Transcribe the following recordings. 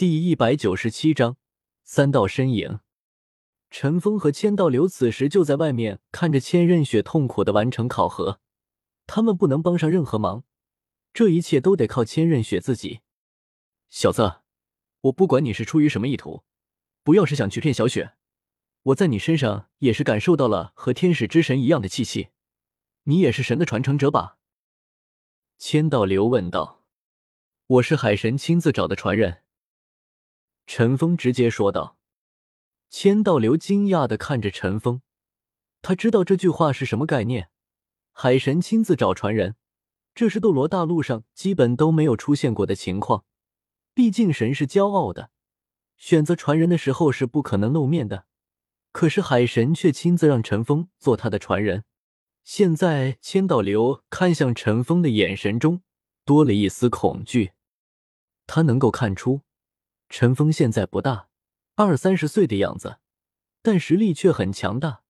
第一百九十七章三道身影。陈峰和千道流此时就在外面看着千仞雪痛苦的完成考核，他们不能帮上任何忙，这一切都得靠千仞雪自己。小子，我不管你是出于什么意图，不要是想去骗小雪，我在你身上也是感受到了和天使之神一样的气息，你也是神的传承者吧？千道流问道。我是海神亲自找的传人。陈峰直接说道。千道流惊讶的看着陈峰，他知道这句话是什么概念。海神亲自找传人，这是斗罗大陆上基本都没有出现过的情况。毕竟神是骄傲的，选择传人的时候是不可能露面的。可是海神却亲自让陈峰做他的传人。现在千道流看向陈峰的眼神中多了一丝恐惧，他能够看出陈峰现在不大。二三十岁的样子，但实力却很强大。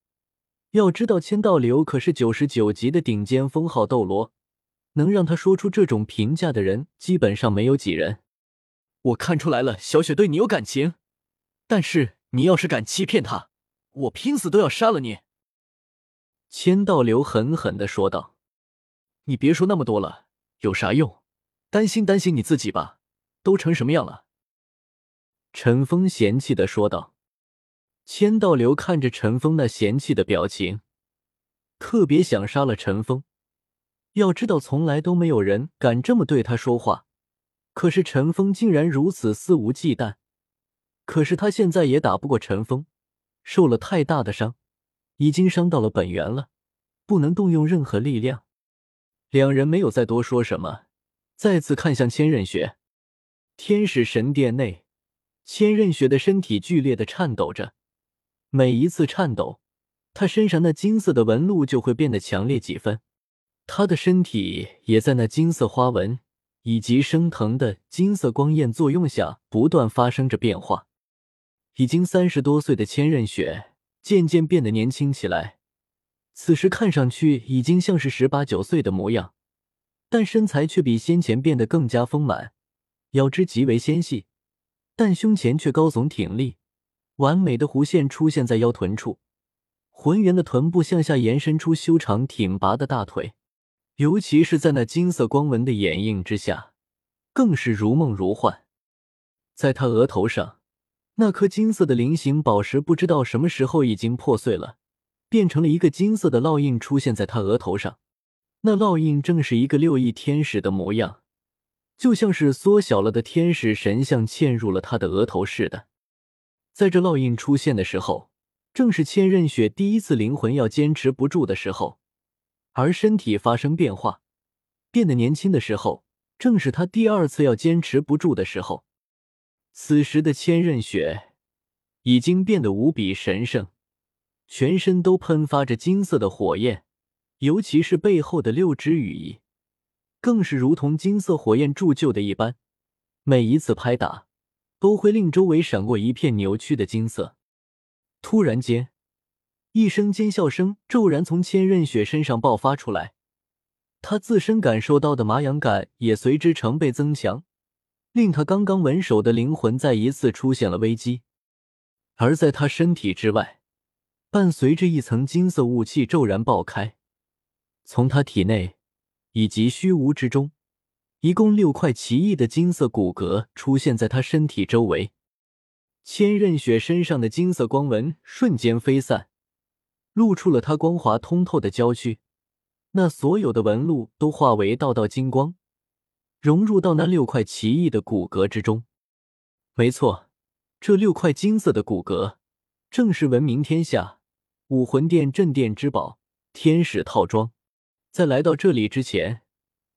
要知道，千道流可是九十九级的顶尖封号斗罗，能让他说出这种评价的人，基本上没有几人。我看出来了，小雪对你有感情，但是你要是敢欺骗她，我拼死都要杀了你。”千道流狠狠的说道。“你别说那么多了，有啥用？担心担心你自己吧，都成什么样了？”陈峰嫌弃的说道：“千道流看着陈峰那嫌弃的表情，特别想杀了陈峰。要知道，从来都没有人敢这么对他说话。可是陈峰竟然如此肆无忌惮。可是他现在也打不过陈峰，受了太大的伤，已经伤到了本源了，不能动用任何力量。”两人没有再多说什么，再次看向千仞雪。天使神殿内。千仞雪的身体剧烈的颤抖着，每一次颤抖，她身上那金色的纹路就会变得强烈几分。她的身体也在那金色花纹以及升腾的金色光焰作用下，不断发生着变化。已经三十多岁的千仞雪渐渐变得年轻起来，此时看上去已经像是十八九岁的模样，但身材却比先前变得更加丰满，腰肢极为纤细。但胸前却高耸挺立，完美的弧线出现在腰臀处，浑圆的臀部向下延伸出修长挺拔的大腿，尤其是在那金色光纹的掩映之下，更是如梦如幻。在他额头上，那颗金色的菱形宝石不知道什么时候已经破碎了，变成了一个金色的烙印出现在他额头上，那烙印正是一个六翼天使的模样。就像是缩小了的天使神像嵌入了他的额头似的。在这烙印出现的时候，正是千仞雪第一次灵魂要坚持不住的时候，而身体发生变化，变得年轻的时候，正是他第二次要坚持不住的时候。此时的千仞雪已经变得无比神圣，全身都喷发着金色的火焰，尤其是背后的六只羽翼。更是如同金色火焰铸就的一般，每一次拍打都会令周围闪过一片扭曲的金色。突然间，一声尖笑声骤然从千仞雪身上爆发出来，他自身感受到的麻痒感也随之成倍增强，令他刚刚稳守的灵魂再一次出现了危机。而在他身体之外，伴随着一层金色雾气骤然爆开，从他体内。以及虚无之中，一共六块奇异的金色骨骼出现在他身体周围。千仞雪身上的金色光纹瞬间飞散，露出了她光滑通透的娇躯。那所有的纹路都化为道道金光，融入到那六块奇异的骨骼之中。没错，这六块金色的骨骼正是闻名天下武魂殿镇殿之宝——天使套装。在来到这里之前，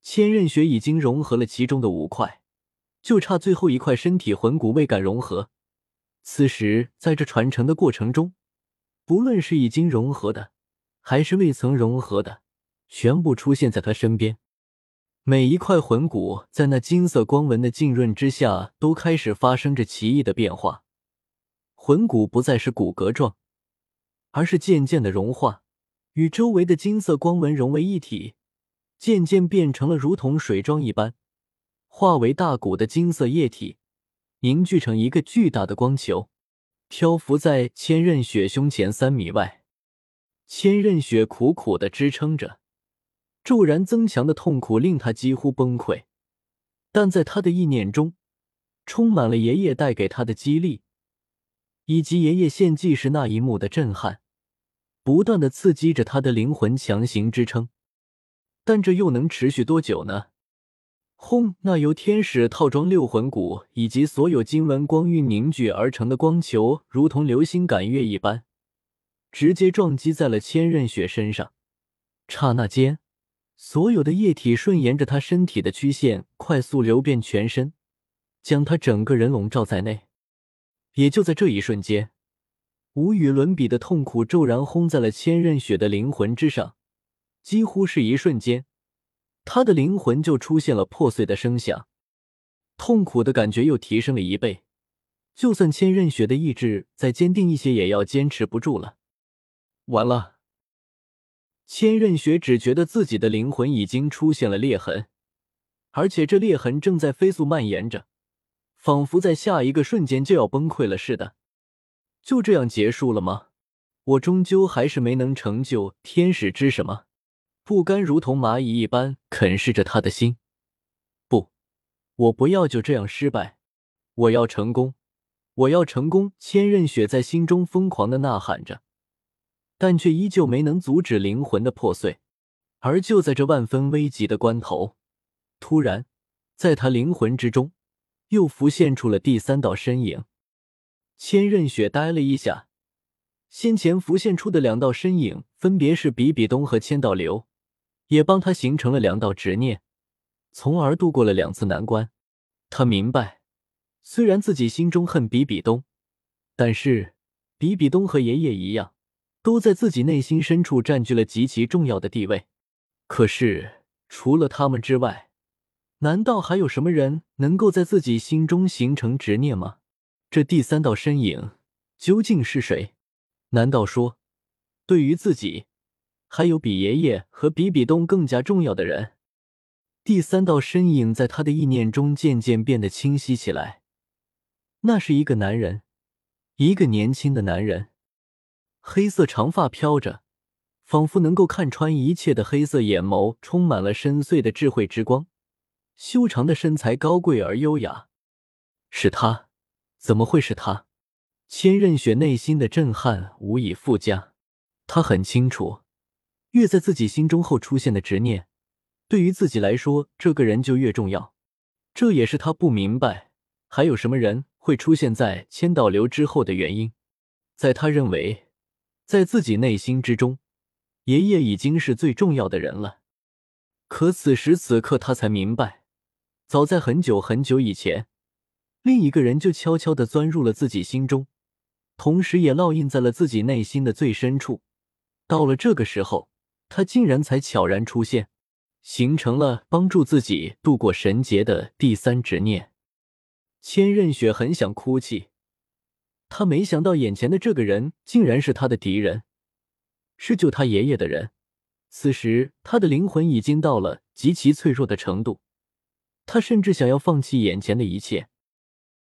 千仞雪已经融合了其中的五块，就差最后一块身体魂骨未敢融合。此时，在这传承的过程中，不论是已经融合的，还是未曾融合的，全部出现在他身边。每一块魂骨在那金色光纹的浸润之下，都开始发生着奇异的变化。魂骨不再是骨骼状，而是渐渐的融化。与周围的金色光纹融为一体，渐渐变成了如同水状一般，化为大股的金色液体，凝聚成一个巨大的光球，漂浮在千仞雪胸前三米外。千仞雪苦苦的支撑着，骤然增强的痛苦令他几乎崩溃，但在他的意念中，充满了爷爷带给他的激励，以及爷爷献祭时那一幕的震撼，不断的刺激着他的灵魂，强行支撑。但这又能持续多久呢？轰！那由天使套装六魂骨以及所有经文光晕凝聚而成的光球，如同流星赶月一般，直接撞击在了千仞雪身上。刹那间，所有的液体顺沿着他身体的曲线快速流遍全身，将他整个人笼罩在内。也就在这一瞬间，无与伦比的痛苦骤然轰在了千仞雪的灵魂之上，几乎是一瞬间。她的灵魂就出现了破碎的声响，痛苦的感觉又提升了一倍。就算千仞雪的意志再坚定一些，也要坚持不住了。完了，千仞雪只觉得自己的灵魂已经出现了裂痕，而且这裂痕正在飞速蔓延着，仿佛在下一个瞬间就要崩溃了似的。就这样结束了吗？我终究还是没能成就天使之什么。不甘如同蚂蚁一般啃噬着他的心。不，我不要就这样失败，我要成功，我要成功！千仞雪在心中疯狂的呐喊着，但却依旧没能阻止灵魂的破碎。而就在这万分危急的关头，突然，在他灵魂之中，又浮现出了第三道身影。千仞雪呆了一下，先前浮现出的两道身影，分别是比比东和千道流。也帮他形成了两道执念，从而度过了两次难关。他明白，虽然自己心中恨比比东，但是比比东和爷爷一样，都在自己内心深处占据了极其重要的地位。可是除了他们之外，难道还有什么人能够在自己心中形成执念吗？这第三道身影究竟是谁？难道说，对于自己？还有比爷爷和比比东更加重要的人。第三道身影在他的意念中渐渐变得清晰起来。那是一个男人，一个年轻的男人，黑色长发飘着，仿佛能够看穿一切的黑色眼眸充满了深邃的智慧之光，修长的身材高贵而优雅。是他？怎么会是他？千仞雪内心的震撼无以复加。他很清楚。越在自己心中后出现的执念，对于自己来说，这个人就越重要。这也是他不明白还有什么人会出现在千道流之后的原因。在他认为，在自己内心之中，爷爷已经是最重要的人了。可此时此刻，他才明白，早在很久很久以前，另一个人就悄悄的钻入了自己心中，同时也烙印在了自己内心的最深处。到了这个时候。他竟然才悄然出现，形成了帮助自己度过神劫的第三执念。千仞雪很想哭泣，他没想到眼前的这个人竟然是他的敌人，是救他爷爷的人。此时他的灵魂已经到了极其脆弱的程度，他甚至想要放弃眼前的一切，